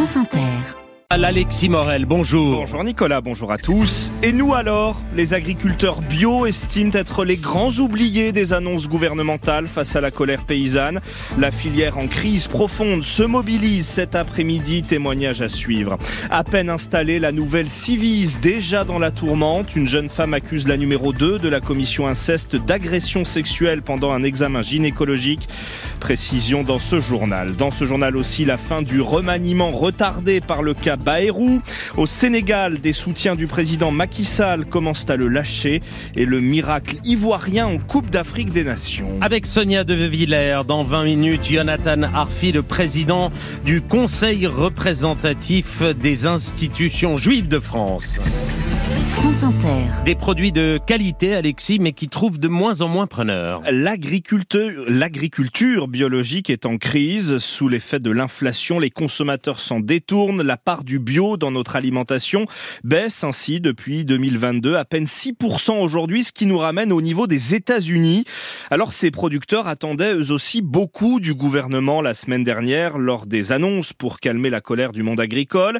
France Inter. Alexis Morel, bonjour. Bonjour Nicolas, bonjour à tous. Et nous alors Les agriculteurs bio estiment être les grands oubliés des annonces gouvernementales face à la colère paysanne. La filière en crise profonde se mobilise cet après-midi, témoignage à suivre. À peine installée, la nouvelle Civise, déjà dans la tourmente. Une jeune femme accuse la numéro 2 de la commission inceste d'agression sexuelle pendant un examen gynécologique. Précision dans ce journal. Dans ce journal aussi, la fin du remaniement retardé par le cas Bayrou. Au Sénégal, des soutiens du président Macky Sall commencent à le lâcher et le miracle ivoirien en Coupe d'Afrique des Nations. Avec Sonia De Villers, dans 20 minutes, Jonathan Arfi, le président du Conseil représentatif des institutions juives de France. France Inter. Des produits de qualité, Alexis, mais qui trouvent de moins en moins preneurs. L'agriculture, l'agriculture biologique est en crise. Sous l'effet de l'inflation, les consommateurs s'en détournent. La part du bio dans notre alimentation baisse ainsi depuis 2022, à peine 6% aujourd'hui, ce qui nous ramène au niveau des États-Unis. Alors ces producteurs attendaient eux aussi beaucoup du gouvernement la semaine dernière lors des annonces pour calmer la colère du monde agricole.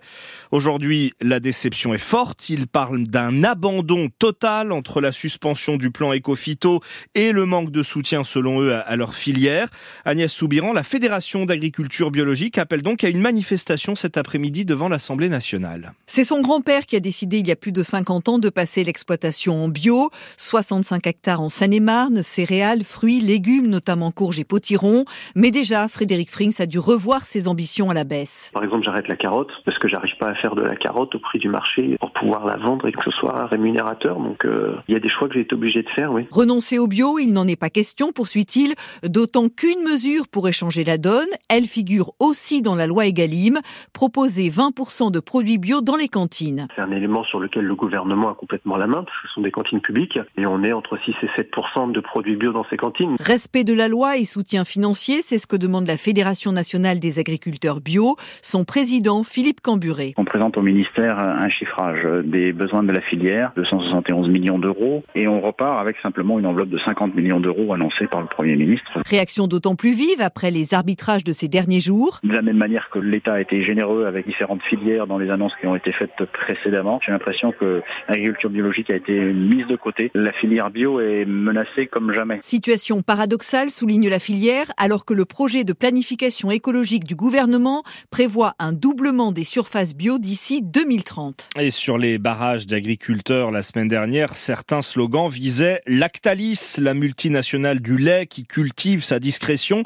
Aujourd'hui, la déception est forte. Ils parlent d'un un abandon total entre la suspension du plan Ecofito et le manque de soutien selon eux à leur filière. Agnès Soubiran, la Fédération d'agriculture biologique appelle donc à une manifestation cet après-midi devant l'Assemblée nationale. C'est son grand-père qui a décidé il y a plus de 50 ans de passer l'exploitation en bio, 65 hectares en Seine-et-Marne, céréales, fruits, légumes, notamment courges et potirons. Mais déjà, Frédéric Frings a dû revoir ses ambitions à la baisse. Par exemple, j'arrête la carotte parce que j'arrive pas à faire de la carotte au prix du marché pour pouvoir la vendre et que ce soit rémunérateur. Donc euh, il y a des choix que j'ai été obligé de faire, oui. Renoncer au bio, il n'en est pas question, poursuit-il, d'autant qu'une mesure pourrait changer la donne. Elle figure aussi dans la loi Egalim, proposer 20% de produits bio dans les cantines. C'est un élément sur lequel le gouvernement a complètement la main, parce que ce sont des cantines publiques, et on est entre 6 et 7% de produits bio dans ces cantines. Respect de la loi et soutien financier, c'est ce que demande la Fédération nationale des agriculteurs bio. Son président, Philippe Camburé. On présente au ministère un chiffrage des besoins de la filière, 271 millions d'euros, et on repart avec simplement une enveloppe de 50 millions d'euros annoncée par le Premier ministre. Réaction d'autant plus vive après les arbitrages de ces derniers jours. De la même manière que l'État a été généreux avec différentes filières dans les annonces qui ont été faites précédemment, j'ai l'impression que l'agriculture biologique a été mise de côté. La filière bio est menacée comme jamais. Situation paradoxale, souligne la filière, alors que le projet de planification écologique du gouvernement prévoit un doublement des surfaces bio d'ici 2030. Et sur les barrages d'agriculture la semaine dernière, certains slogans visaient Lactalis, la multinationale du lait qui cultive sa discrétion,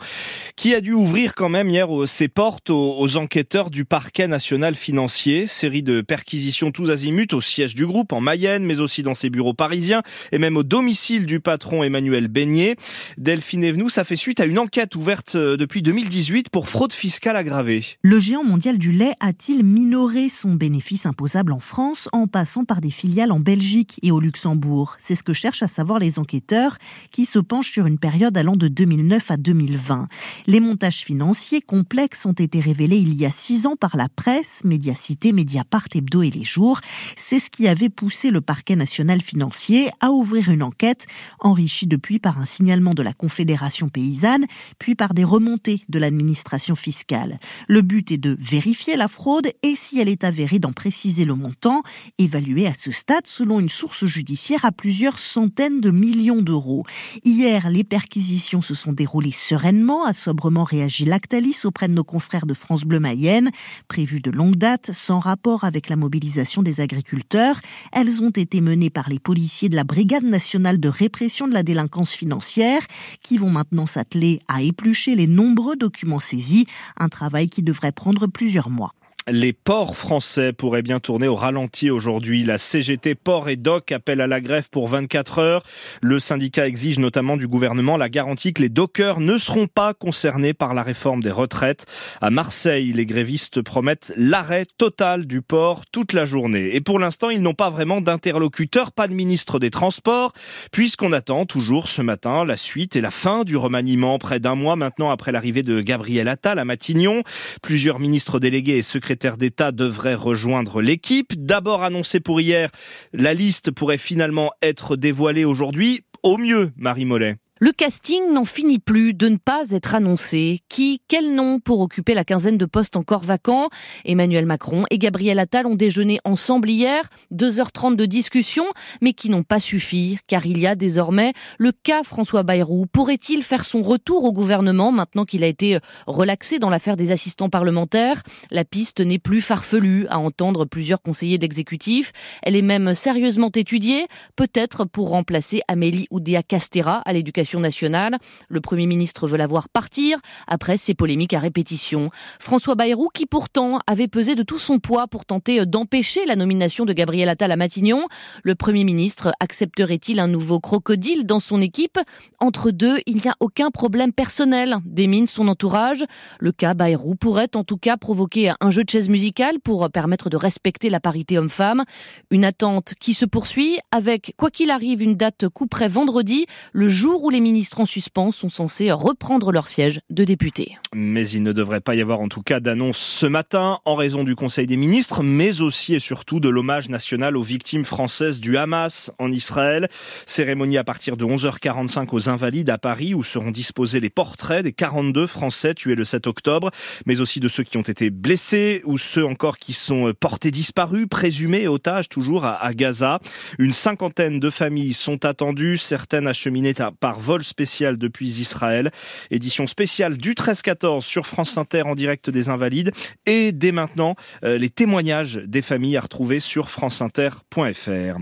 qui a dû ouvrir quand même hier ses portes aux, enquêteurs du parquet national financier. Série de perquisitions tous azimuts au siège du groupe en Mayenne, mais aussi dans ses bureaux parisiens et même au domicile du patron Emmanuel Beignet. Delphine Evenou, ça fait suite à une enquête ouverte euh, depuis 2018 pour fraude fiscale aggravée. Le géant mondial du lait a-t-il minoré son bénéfice imposable en France en passant par des filiales en Belgique et au Luxembourg. C'est ce que cherchent à savoir les enquêteurs qui se penchent sur une période allant de 2009 à 2020. Les montages financiers complexes ont été révélés il y a six ans par la presse, Médiacité, Mediapart, Hebdo et Les Jours. C'est ce qui avait poussé le parquet national financier à ouvrir une enquête enrichie depuis par un signalement de la Confédération paysanne, puis par des remontées de l'administration fiscale. Le but est de vérifier la fraude et si elle est avérée d'en préciser le montant, évalué à ce stade, selon une source judiciaire, à plusieurs centaines de millions d'euros. Hier, les perquisitions se sont déroulées sereinement, a sobrement réagi Lactalis auprès de nos confrères de France Bleu Mayenne. Prévues de longue date, sans rapport avec la mobilisation des agriculteurs, elles ont été menées par les policiers de la Brigade nationale de répression de la délinquance financière, qui vont maintenant s'atteler à éplucher les nombreux documents saisis, un travail qui devrait prendre plusieurs mois. Les ports français pourraient bien tourner au ralenti aujourd'hui. La CGT Port et Doc appelle à la grève pour 24 heures. Le syndicat exige notamment du gouvernement la garantie que les dockers ne seront pas concernés par la réforme des retraites. À Marseille, les grévistes promettent l'arrêt total du port toute la journée. Et pour l'instant, ils n'ont pas vraiment d'interlocuteur, pas de ministre des Transports, puisqu'on attend toujours ce matin la suite et la fin du remaniement près d'un mois maintenant après l'arrivée de Gabriel Attal à Matignon. Plusieurs ministres délégués et secrétaires secrétaire d'État devrait rejoindre l'équipe. D'abord annoncé pour hier, la liste pourrait finalement être dévoilée aujourd'hui. Au mieux, Marie Mollet. Le casting n'en finit plus de ne pas être annoncé. Qui, quel nom pour occuper la quinzaine de postes encore vacants? Emmanuel Macron et Gabriel Attal ont déjeuné ensemble hier, 2h30 de discussion, mais qui n'ont pas suffi, car il y a désormais le cas François Bayrou. Pourrait-il faire son retour au gouvernement maintenant qu'il a été relaxé dans l'affaire des assistants parlementaires? La piste n'est plus farfelue à entendre plusieurs conseillers d'exécutif. Elle est même sérieusement étudiée, peut-être pour remplacer Amélie Oudéa Castera à l'éducation nationale. Le Premier ministre veut la voir partir après ces polémiques à répétition. François Bayrou, qui pourtant avait pesé de tout son poids pour tenter d'empêcher la nomination de Gabriel Attal à Matignon, le Premier ministre accepterait-il un nouveau crocodile dans son équipe? Entre deux, il n'y a aucun problème personnel, démine son entourage. Le cas Bayrou pourrait en tout cas provoquer un jeu de chaise musicale pour permettre de respecter la parité homme-femme. Une attente qui se poursuit avec, quoi qu'il arrive, une date couperait vendredi, le jour où les ministres en suspens sont censés reprendre leur siège de députés. Mais il ne devrait pas y avoir en tout cas d'annonce ce matin en raison du Conseil des ministres, mais aussi et surtout de l'hommage national aux victimes françaises du Hamas en Israël. Cérémonie à partir de 11h45 aux Invalides à Paris où seront disposés les portraits des 42 Français tués le 7 octobre, mais aussi de ceux qui ont été blessés ou ceux encore qui sont portés disparus, présumés otages toujours à, Gaza. Une cinquantaine de familles sont attendues, certaines acheminées par vol spécial depuis Israël. Édition spéciale du 13-14 sur France Inter en direct des Invalides. Et dès maintenant, euh, les témoignages des familles à retrouver sur franceinter.fr.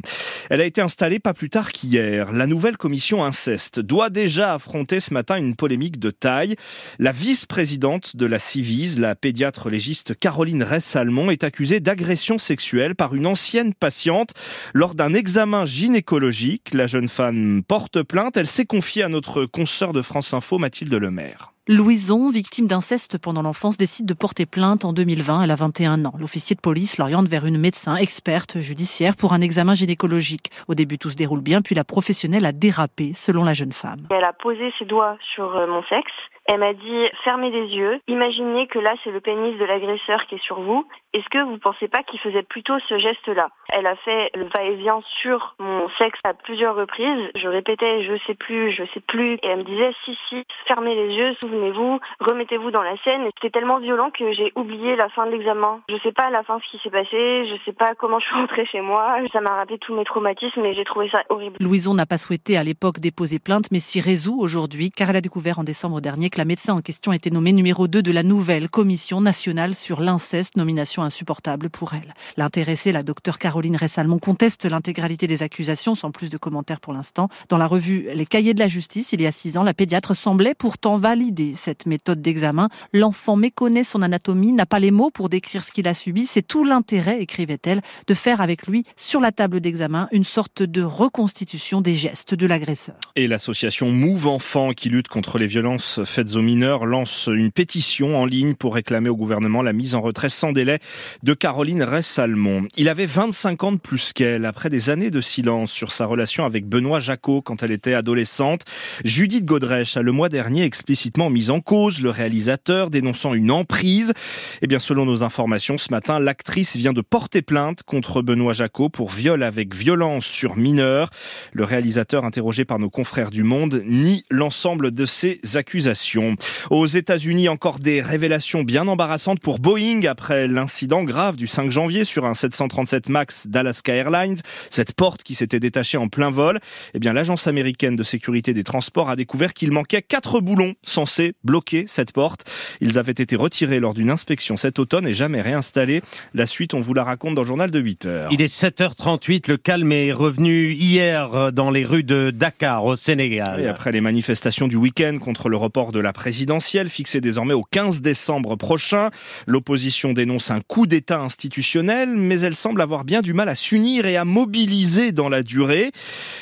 Elle a été installée pas plus tard qu'hier. La nouvelle commission inceste doit déjà affronter ce matin une polémique de taille. La vice-présidente de la Civise, la pédiatre légiste Caroline Ress-Salmon, est accusée d'agression sexuelle par une ancienne patiente lors d'un examen gynécologique. La jeune femme porte plainte. Elle s'est confiée à notre consoeur de France Info, Mathilde Lemaire. Louison, victime d'inceste pendant l'enfance, décide de porter plainte en 2020. Elle a 21 ans. L'officier de police l'oriente vers une médecin experte judiciaire pour un examen gynécologique. Au début, tout se déroule bien, puis la professionnelle a dérapé, selon la jeune femme. Elle a posé ses doigts sur euh, mon sexe elle m'a dit fermez les yeux, imaginez que là c'est le pénis de l'agresseur qui est sur vous. Est-ce que vous ne pensez pas qu'il faisait plutôt ce geste-là? Elle a fait le va-et-vient sur mon sexe à plusieurs reprises. Je répétais je sais plus, je sais plus. Et elle me disait si si, fermez les yeux, souvenez-vous, remettez-vous dans la scène. C'était tellement violent que j'ai oublié la fin de l'examen. Je sais pas à la fin ce qui s'est passé, je sais pas comment je suis rentrée chez moi. Ça m'a rappelé tous mes traumatismes et j'ai trouvé ça horrible. Louison n'a pas souhaité à l'époque déposer plainte mais s'y résout aujourd'hui car elle a découvert en décembre dernier que la médecin en question était nommée numéro 2 de la nouvelle commission nationale sur l'inceste, nomination insupportable pour elle. L'intéressée, la docteure Caroline Ressalmon, conteste l'intégralité des accusations, sans plus de commentaires pour l'instant. Dans la revue Les Cahiers de la Justice, il y a six ans, la pédiatre semblait pourtant valider cette méthode d'examen. L'enfant méconnaît son anatomie, n'a pas les mots pour décrire ce qu'il a subi. C'est tout l'intérêt, écrivait-elle, de faire avec lui, sur la table d'examen, une sorte de reconstitution des gestes de l'agresseur. Et l'association Move Enfants, qui lutte contre les violences faites aux mineurs, lance une pétition en ligne pour réclamer au gouvernement la mise en retrait sans délai de Caroline Ress-Salmon. Il avait 25 ans de plus qu'elle. Après des années de silence sur sa relation avec Benoît Jacot quand elle était adolescente, Judith Godrèche a le mois dernier explicitement mis en cause le réalisateur, dénonçant une emprise. Eh bien, selon nos informations, ce matin, l'actrice vient de porter plainte contre Benoît Jacot pour viol avec violence sur mineur. Le réalisateur, interrogé par nos confrères du Monde, nie l'ensemble de ces accusations. Aux États-Unis, encore des révélations bien embarrassantes pour Boeing après l'incident grave du 5 janvier sur un 737 MAX d'Alaska Airlines. Cette porte qui s'était détachée en plein vol. Eh bien, l'agence américaine de sécurité des transports a découvert qu'il manquait quatre boulons censés bloquer cette porte. Ils avaient été retirés lors d'une inspection cet automne et jamais réinstallés. La suite, on vous la raconte dans le journal de 8 heures. Il est 7h38. Le calme est revenu hier dans les rues de Dakar, au Sénégal. Et après les manifestations du week-end contre le report de la présidentielle fixée désormais au 15 décembre prochain. L'opposition dénonce un coup d'État institutionnel, mais elle semble avoir bien du mal à s'unir et à mobiliser dans la durée.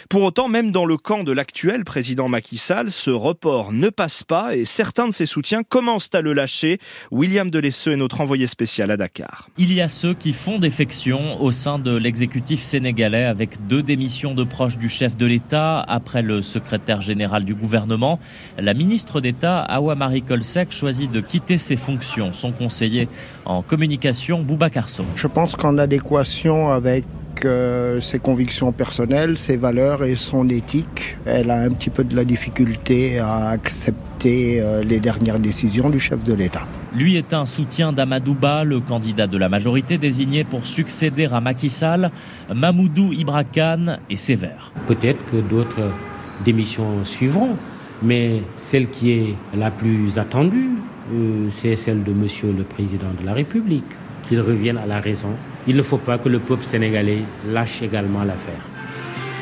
Pour autant, même dans le camp de l'actuel président Macky Sall, ce report ne passe pas et certains de ses soutiens commencent à le lâcher. William Delesseux est notre envoyé spécial à Dakar. Il y a ceux qui font défection au sein de l'exécutif sénégalais avec deux démissions de proches du chef de l'État après le secrétaire général du gouvernement. La ministre d'État, Awa marie Colsec choisit de quitter ses fonctions. Son conseiller en communication, Boubacar Je pense qu'en adéquation avec euh, ses convictions personnelles, ses valeurs et son éthique. Elle a un petit peu de la difficulté à accepter euh, les dernières décisions du chef de l'État. Lui est un soutien d'Amadouba, le candidat de la majorité désigné pour succéder à Macky Sall. Mamoudou Ibrakan est sévère. Peut-être que d'autres démissions suivront, mais celle qui est la plus attendue, euh, c'est celle de Monsieur le Président de la République, qu'il revienne à la raison. Il ne faut pas que le peuple sénégalais lâche également l'affaire.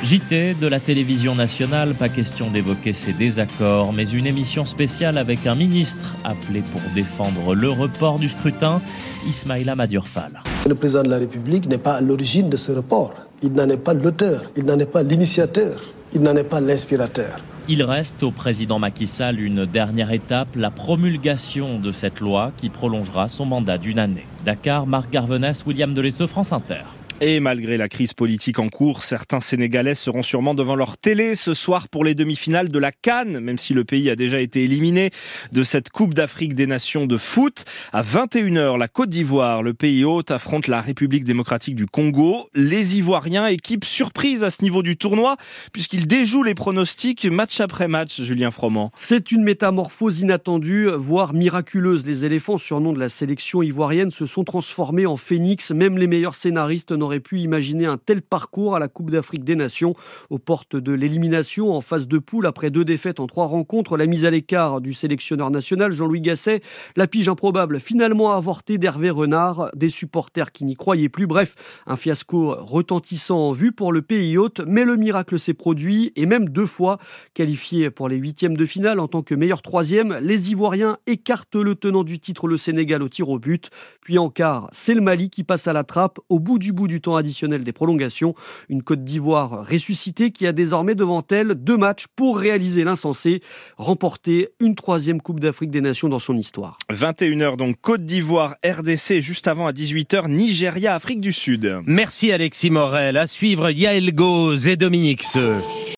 JT de la télévision nationale, pas question d'évoquer ces désaccords, mais une émission spéciale avec un ministre appelé pour défendre le report du scrutin, Ismaïla Madurfal. Le président de la République n'est pas à l'origine de ce report. Il n'en est pas l'auteur, il n'en est pas l'initiateur, il n'en est pas l'inspirateur. Il reste au président Macky Sall une dernière étape, la promulgation de cette loi qui prolongera son mandat d'une année. Dakar, Marc Garvenès, William Delesseux, France Inter. Et malgré la crise politique en cours, certains Sénégalais seront sûrement devant leur télé ce soir pour les demi-finales de la Cannes, même si le pays a déjà été éliminé de cette Coupe d'Afrique des Nations de foot. À 21h, la Côte d'Ivoire, le pays hôte, affronte la République démocratique du Congo. Les Ivoiriens, équipe surprise à ce niveau du tournoi, puisqu'ils déjouent les pronostics match après match, Julien Froment. C'est une métamorphose inattendue, voire miraculeuse. Les éléphants, surnom de la sélection ivoirienne, se sont transformés en phénix. Même les meilleurs scénaristes n'ont aurait pu imaginer un tel parcours à la Coupe d'Afrique des Nations. Aux portes de l'élimination en phase de poule après deux défaites en trois rencontres, la mise à l'écart du sélectionneur national Jean-Louis Gasset, la pige improbable finalement avortée d'Hervé Renard, des supporters qui n'y croyaient plus. Bref, un fiasco retentissant en vue pour le pays hôte, mais le miracle s'est produit et même deux fois qualifié pour les huitièmes de finale en tant que meilleur troisième, les Ivoiriens écartent le tenant du titre, le Sénégal au tir au but. Puis en quart, c'est le Mali qui passe à la trappe au bout du bout du temps additionnel des prolongations. Une Côte d'Ivoire ressuscitée qui a désormais devant elle deux matchs pour réaliser l'insensé, remporter une troisième Coupe d'Afrique des Nations dans son histoire. 21h donc Côte d'Ivoire, RDC, juste avant à 18h, Nigeria, Afrique du Sud. Merci Alexis Morel. À suivre Yael Goz et Dominique Seux.